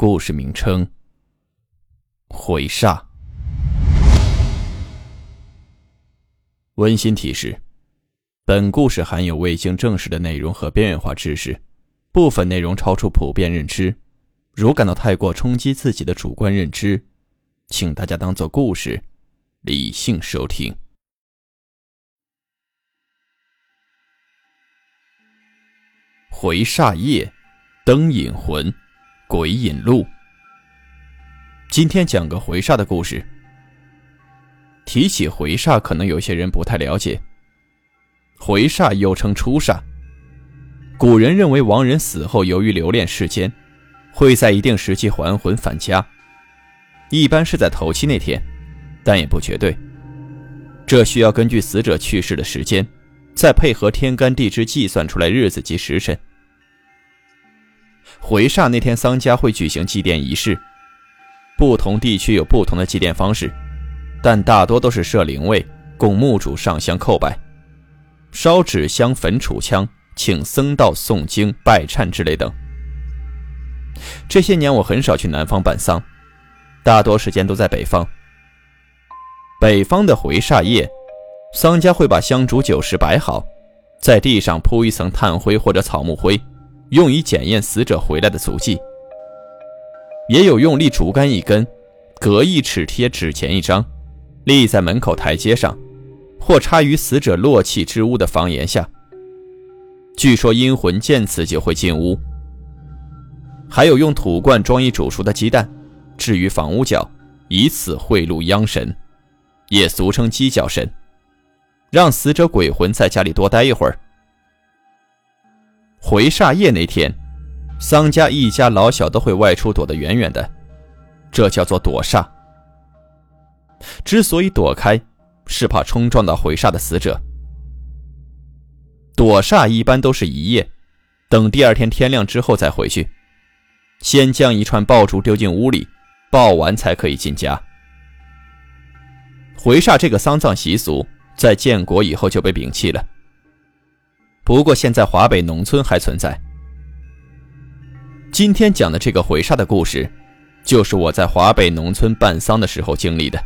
故事名称：回煞。温馨提示：本故事含有未经证实的内容和边缘化知识，部分内容超出普遍认知。如感到太过冲击自己的主观认知，请大家当做故事，理性收听。回煞夜，灯引魂。鬼引路。今天讲个回煞的故事。提起回煞，可能有些人不太了解。回煞又称出煞。古人认为亡人死后，由于留恋世间，会在一定时期还魂返家，一般是在头七那天，但也不绝对。这需要根据死者去世的时间，再配合天干地支计算出来日子及时辰。回煞那天，丧家会举行祭奠仪式。不同地区有不同的祭奠方式，但大多都是设灵位，供墓主上香叩拜，烧纸香、焚楚枪，请僧道诵经、拜忏之类等。这些年我很少去南方办丧，大多时间都在北方。北方的回煞夜，丧家会把香烛酒食摆好，在地上铺一层炭灰或者草木灰。用以检验死者回来的足迹，也有用立竹竿一根，隔一尺贴纸钱一张，立在门口台阶上，或插于死者落气之屋的房檐下。据说阴魂见此就会进屋。还有用土罐装一煮熟的鸡蛋，置于房屋角，以此贿赂央神，也俗称鸡脚神，让死者鬼魂在家里多待一会儿。回煞夜那天，丧家一家老小都会外出躲得远远的，这叫做躲煞。之所以躲开，是怕冲撞到回煞的死者。躲煞一般都是一夜，等第二天天亮之后再回去，先将一串爆竹丢进屋里，爆完才可以进家。回煞这个丧葬习俗，在建国以后就被摒弃了。不过现在华北农村还存在。今天讲的这个回煞的故事，就是我在华北农村办丧的时候经历的。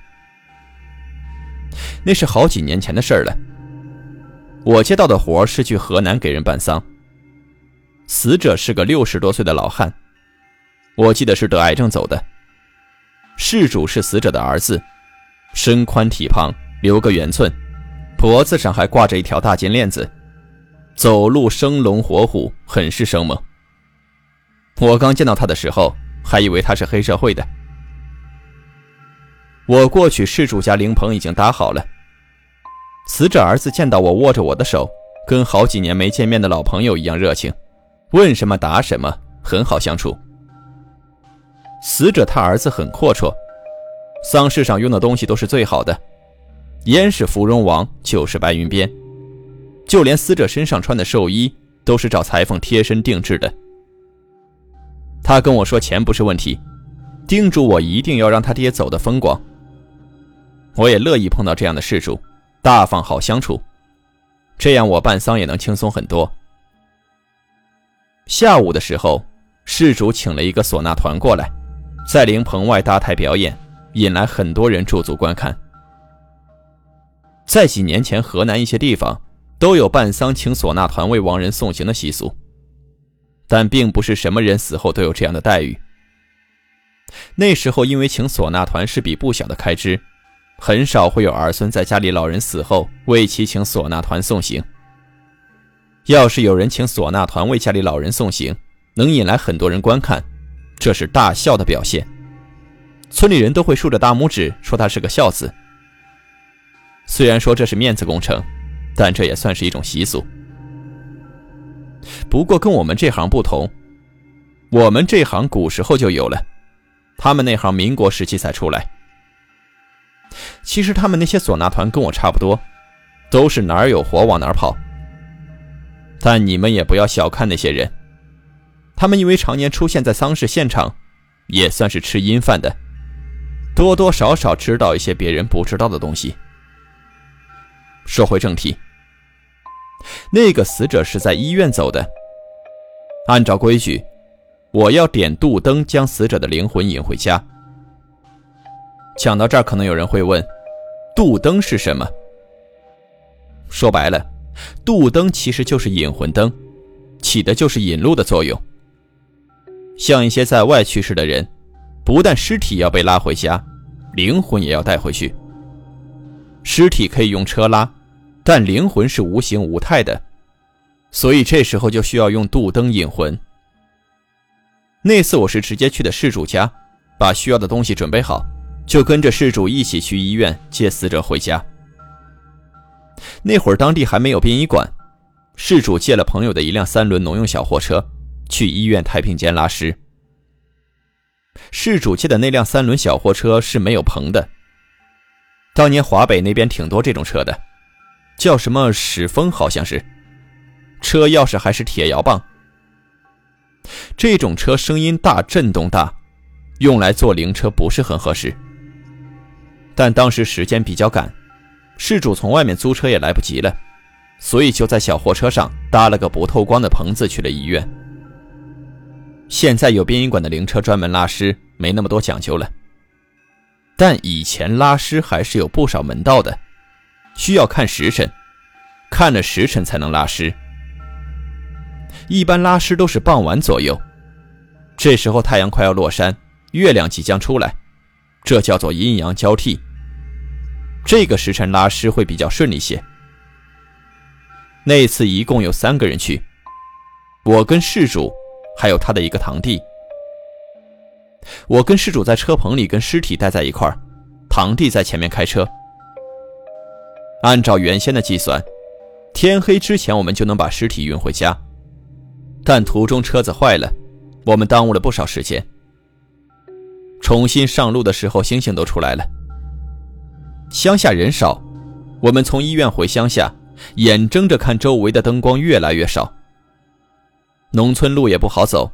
那是好几年前的事儿了。我接到的活是去河南给人办丧。死者是个六十多岁的老汉，我记得是得癌症走的。事主是死者的儿子，身宽体胖，留个圆寸，脖子上还挂着一条大金链子。走路生龙活虎，很是生猛。我刚见到他的时候，还以为他是黑社会的。我过去，事主家灵棚已经搭好了。死者儿子见到我，握着我的手，跟好几年没见面的老朋友一样热情，问什么答什么，很好相处。死者他儿子很阔绰，丧事上用的东西都是最好的，烟是芙蓉王，酒是白云边。就连死者身上穿的寿衣都是找裁缝贴身定制的。他跟我说钱不是问题，叮嘱我一定要让他爹走得风光。我也乐意碰到这样的事主，大方好相处，这样我办丧也能轻松很多。下午的时候，事主请了一个唢呐团过来，在灵棚外搭台表演，引来很多人驻足观看。在几年前，河南一些地方。都有办丧请唢呐团为亡人送行的习俗，但并不是什么人死后都有这样的待遇。那时候因为请唢呐团是笔不小的开支，很少会有儿孙在家里老人死后为其请唢呐团送行。要是有人请唢呐团为家里老人送行，能引来很多人观看，这是大孝的表现。村里人都会竖着大拇指说他是个孝子。虽然说这是面子工程。但这也算是一种习俗。不过跟我们这行不同，我们这行古时候就有了，他们那行民国时期才出来。其实他们那些唢呐团跟我差不多，都是哪儿有活往哪儿跑。但你们也不要小看那些人，他们因为常年出现在丧事现场，也算是吃阴饭的，多多少少知道一些别人不知道的东西。说回正题，那个死者是在医院走的，按照规矩，我要点渡灯将死者的灵魂引回家。讲到这儿，可能有人会问：渡灯是什么？说白了，渡灯其实就是引魂灯，起的就是引路的作用。像一些在外去世的人，不但尸体要被拉回家，灵魂也要带回去。尸体可以用车拉，但灵魂是无形无态的，所以这时候就需要用渡灯引魂。那次我是直接去的事主家，把需要的东西准备好。就跟着事主一起去医院接死者回家。那会儿当地还没有殡仪馆，事主借了朋友的一辆三轮农用小货车，去医院太平间拉尸。事主借的那辆三轮小货车是没有棚的。当年华北那边挺多这种车的，叫什么史风好像是，车钥匙还是铁摇棒。这种车声音大，震动大，用来做灵车不是很合适。但当时时间比较赶，事主从外面租车也来不及了，所以就在小货车上搭了个不透光的棚子去了医院。现在有殡仪馆的灵车专门拉尸，没那么多讲究了。但以前拉尸还是有不少门道的，需要看时辰，看了时辰才能拉尸。一般拉尸都是傍晚左右，这时候太阳快要落山，月亮即将出来。这叫做阴阳交替。这个时辰拉尸会比较顺利些。那次一共有三个人去，我跟事主，还有他的一个堂弟。我跟失主在车棚里跟尸体待在一块儿，堂弟在前面开车。按照原先的计算，天黑之前我们就能把尸体运回家，但途中车子坏了，我们耽误了不少时间。重新上路的时候，星星都出来了。乡下人少，我们从医院回乡下，眼睁着看周围的灯光越来越少。农村路也不好走，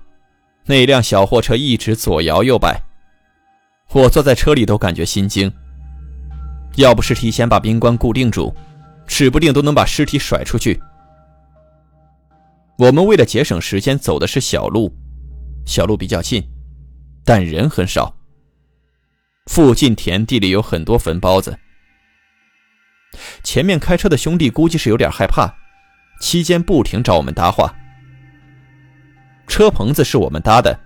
那辆小货车一直左摇右摆，我坐在车里都感觉心惊。要不是提前把冰棺固定住，指不定都能把尸体甩出去。我们为了节省时间，走的是小路，小路比较近，但人很少。附近田地里有很多坟包子。前面开车的兄弟估计是有点害怕，期间不停找我们搭话。车棚子是我们搭的，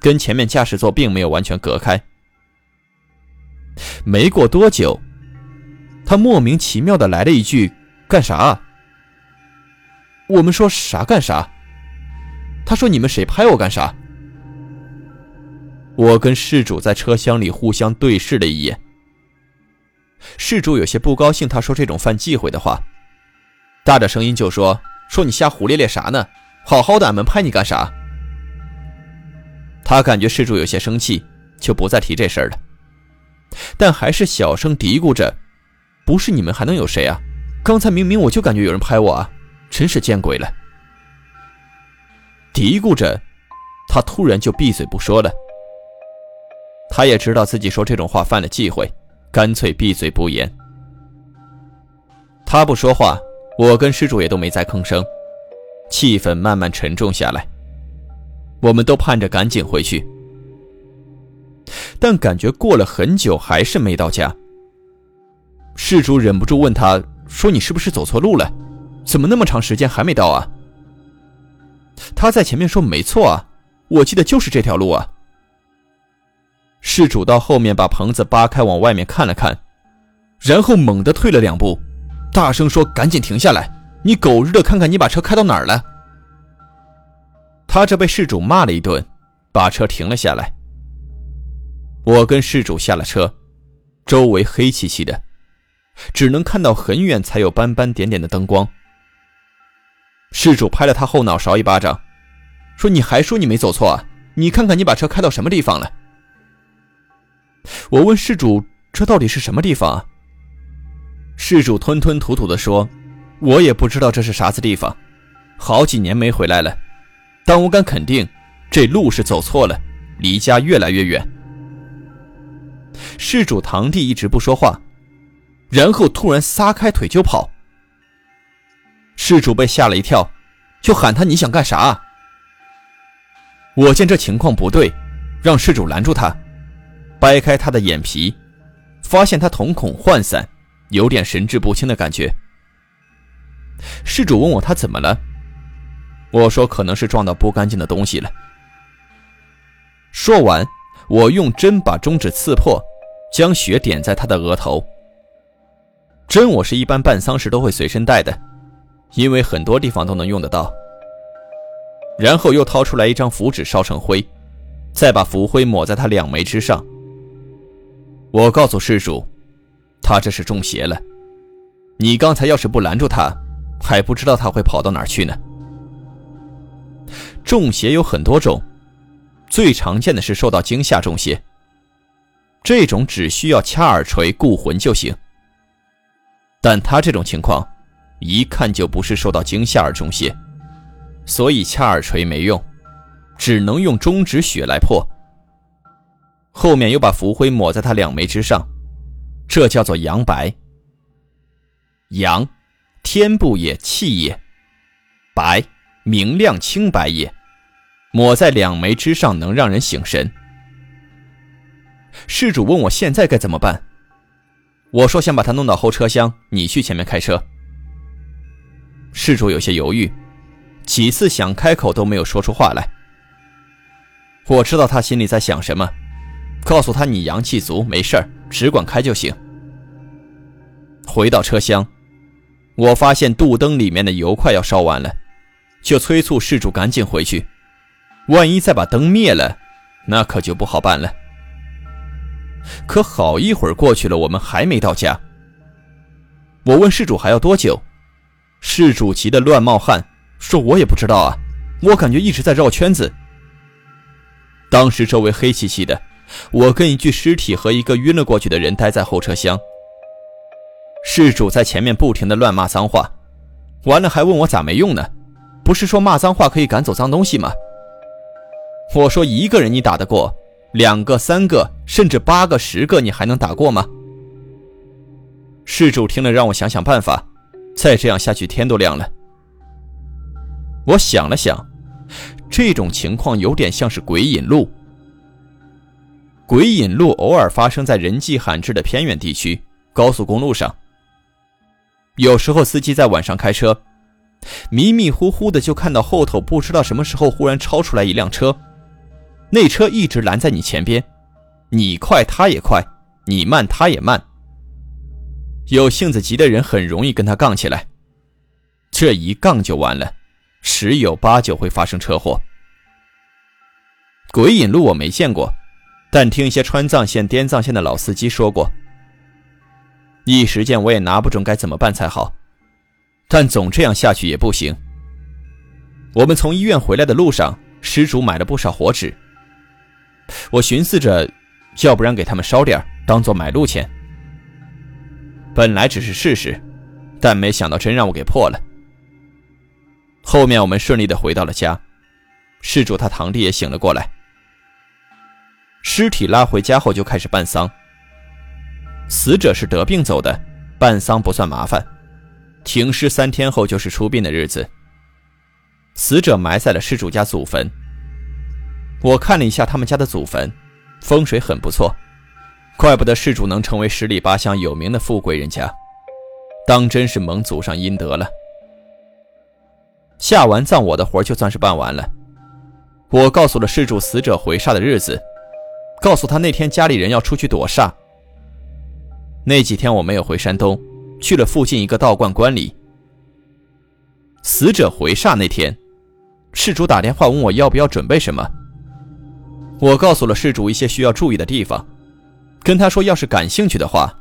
跟前面驾驶座并没有完全隔开。没过多久，他莫名其妙的来了一句：“干啥？”我们说啥干啥？他说：“你们谁拍我干啥？”我跟事主在车厢里互相对视了一眼，事主有些不高兴，他说这种犯忌讳的话，大着声音就说：“说你瞎胡咧咧啥呢？好好的，俺们拍你干啥？”他感觉事主有些生气，就不再提这事儿了，但还是小声嘀咕着：“不是你们还能有谁啊？刚才明明我就感觉有人拍我啊，真是见鬼了！”嘀咕着，他突然就闭嘴不说了。他也知道自己说这种话犯了忌讳，干脆闭嘴不言。他不说话，我跟施主也都没再吭声，气氛慢慢沉重下来。我们都盼着赶紧回去，但感觉过了很久还是没到家。事主忍不住问他说：“你是不是走错路了？怎么那么长时间还没到啊？”他在前面说：“没错啊，我记得就是这条路啊。”事主到后面把棚子扒开，往外面看了看，然后猛地退了两步，大声说：“赶紧停下来！你狗日的，看看你把车开到哪儿了！”他这被事主骂了一顿，把车停了下来。我跟事主下了车，周围黑漆漆的，只能看到很远才有斑斑点点的灯光。事主拍了他后脑勺一巴掌，说：“你还说你没走错啊？你看看你把车开到什么地方了？我问事主：“这到底是什么地方啊？”事主吞吞吐吐地说：“我也不知道这是啥子地方，好几年没回来了。但我敢肯定，这路是走错了，离家越来越远。”事主堂弟一直不说话，然后突然撒开腿就跑。事主被吓了一跳，就喊他：“你想干啥？”我见这情况不对，让事主拦住他，掰开他的眼皮，发现他瞳孔涣散，有点神志不清的感觉。事主问我他怎么了，我说可能是撞到不干净的东西了。说完，我用针把中指刺破，将血点在他的额头。针我是一般办丧事都会随身带的，因为很多地方都能用得到。然后又掏出来一张符纸，烧成灰，再把符灰抹在他两眉之上。我告诉施主，他这是中邪了。你刚才要是不拦住他，还不知道他会跑到哪儿去呢。中邪有很多种，最常见的是受到惊吓中邪。这种只需要掐耳垂固魂就行。但他这种情况，一看就不是受到惊吓而中邪。所以掐耳垂没用，只能用中指血来破。后面又把浮灰抹在他两眉之上，这叫做阳白。阳，天不也，气也；白，明亮清白也。抹在两眉之上，能让人醒神。事主问我现在该怎么办，我说先把他弄到后车厢，你去前面开车。事主有些犹豫。几次想开口都没有说出话来。我知道他心里在想什么，告诉他你阳气足，没事儿，只管开就行。回到车厢，我发现肚灯里面的油快要烧完了，就催促事主赶紧回去，万一再把灯灭了，那可就不好办了。可好一会儿过去了，我们还没到家。我问事主还要多久，事主急得乱冒汗。说：“我也不知道啊，我感觉一直在绕圈子。当时周围黑漆漆的，我跟一具尸体和一个晕了过去的人待在后车厢。事主在前面不停的乱骂脏话，完了还问我咋没用呢？不是说骂脏话可以赶走脏东西吗？我说一个人你打得过，两个、三个，甚至八个、十个，你还能打过吗？事主听了让我想想办法，再这样下去天都亮了。”我想了想，这种情况有点像是鬼引路。鬼引路偶尔发生在人迹罕至的偏远地区、高速公路上。有时候司机在晚上开车，迷迷糊糊的就看到后头不知道什么时候忽然超出来一辆车，那车一直拦在你前边，你快他也快，你慢他也慢。有性子急的人很容易跟他杠起来，这一杠就完了。十有八九会发生车祸。鬼引路我没见过，但听一些川藏线、滇藏线的老司机说过。一时间我也拿不准该怎么办才好，但总这样下去也不行。我们从医院回来的路上，施主买了不少火纸。我寻思着，要不然给他们烧点当做买路钱。本来只是试试，但没想到真让我给破了。后面我们顺利的回到了家，事主他堂弟也醒了过来。尸体拉回家后就开始办丧。死者是得病走的，办丧不算麻烦，停尸三天后就是出殡的日子。死者埋在了事主家祖坟。我看了一下他们家的祖坟，风水很不错，怪不得事主能成为十里八乡有名的富贵人家，当真是蒙祖上阴德了。下完葬，我的活就算是办完了。我告诉了事主死者回煞的日子，告诉他那天家里人要出去躲煞。那几天我没有回山东，去了附近一个道观观里。死者回煞那天，事主打电话问我要不要准备什么。我告诉了事主一些需要注意的地方，跟他说要是感兴趣的话，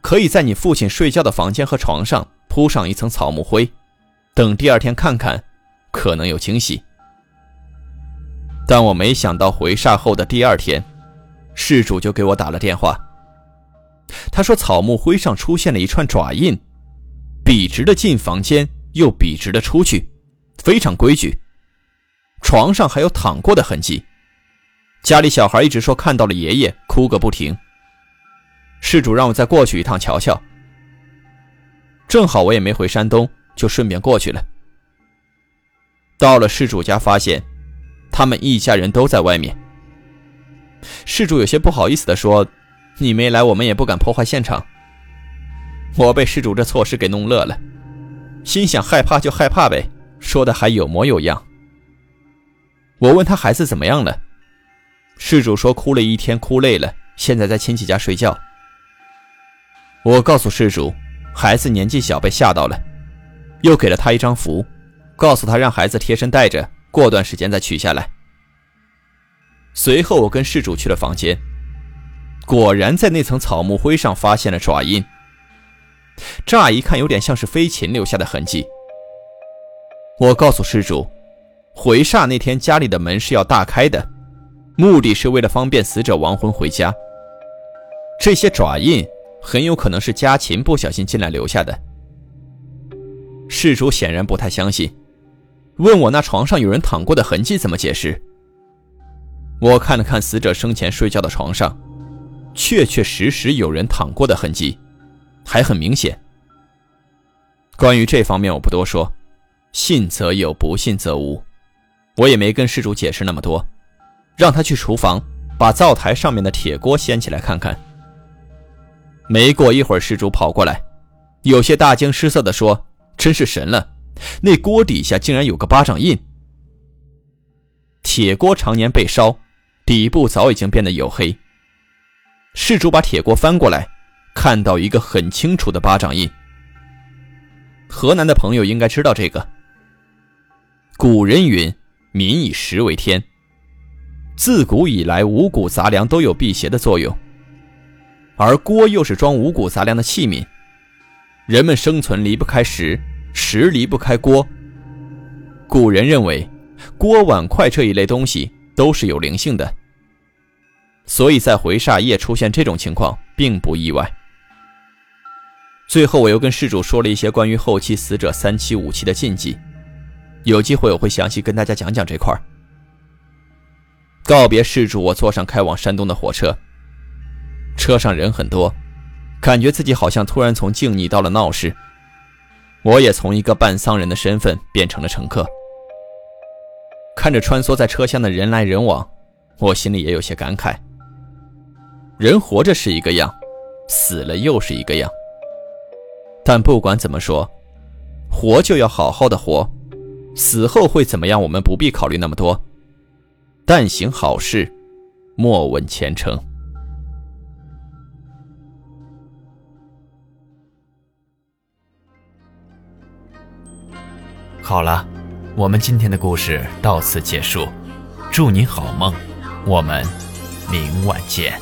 可以在你父亲睡觉的房间和床上铺上一层草木灰。等第二天看看，可能有惊喜。但我没想到回煞后的第二天，事主就给我打了电话。他说草木灰上出现了一串爪印，笔直的进房间，又笔直的出去，非常规矩。床上还有躺过的痕迹。家里小孩一直说看到了爷爷，哭个不停。事主让我再过去一趟瞧瞧。正好我也没回山东，就顺便过去了。到了事主家，发现他们一家人都在外面。事主有些不好意思地说：“你没来，我们也不敢破坏现场。”我被事主这措施给弄乐了，心想害怕就害怕呗，说的还有模有样。我问他孩子怎么样了。事主说：“哭了一天，哭累了，现在在亲戚家睡觉。”我告诉事主，孩子年纪小，被吓到了，又给了他一张符，告诉他让孩子贴身带着，过段时间再取下来。随后，我跟事主去了房间，果然在那层草木灰上发现了爪印，乍一看有点像是飞禽留下的痕迹。我告诉事主，回煞那天家里的门是要大开的。目的是为了方便死者亡魂回家。这些爪印很有可能是家禽不小心进来留下的。事主显然不太相信，问我那床上有人躺过的痕迹怎么解释。我看了看死者生前睡觉的床上，确确实实有人躺过的痕迹，还很明显。关于这方面我不多说，信则有，不信则无。我也没跟事主解释那么多。让他去厨房，把灶台上面的铁锅掀起来看看。没过一会儿，事主跑过来，有些大惊失色地说：“真是神了，那锅底下竟然有个巴掌印。”铁锅常年被烧，底部早已经变得黝黑。施主把铁锅翻过来，看到一个很清楚的巴掌印。河南的朋友应该知道这个。古人云：“民以食为天。”自古以来，五谷杂粮都有辟邪的作用，而锅又是装五谷杂粮的器皿，人们生存离不开食，食离不开锅。古人认为，锅碗筷这一类东西都是有灵性的，所以在回煞夜出现这种情况并不意外。最后，我又跟事主说了一些关于后期死者三七五七的禁忌，有机会我会详细跟大家讲讲这块儿。告别事主，我坐上开往山东的火车。车上人很多，感觉自己好像突然从静谧到了闹市。我也从一个半丧人的身份变成了乘客。看着穿梭在车厢的人来人往，我心里也有些感慨。人活着是一个样，死了又是一个样。但不管怎么说，活就要好好的活，死后会怎么样，我们不必考虑那么多。但行好事，莫问前程。好了，我们今天的故事到此结束，祝您好梦，我们明晚见。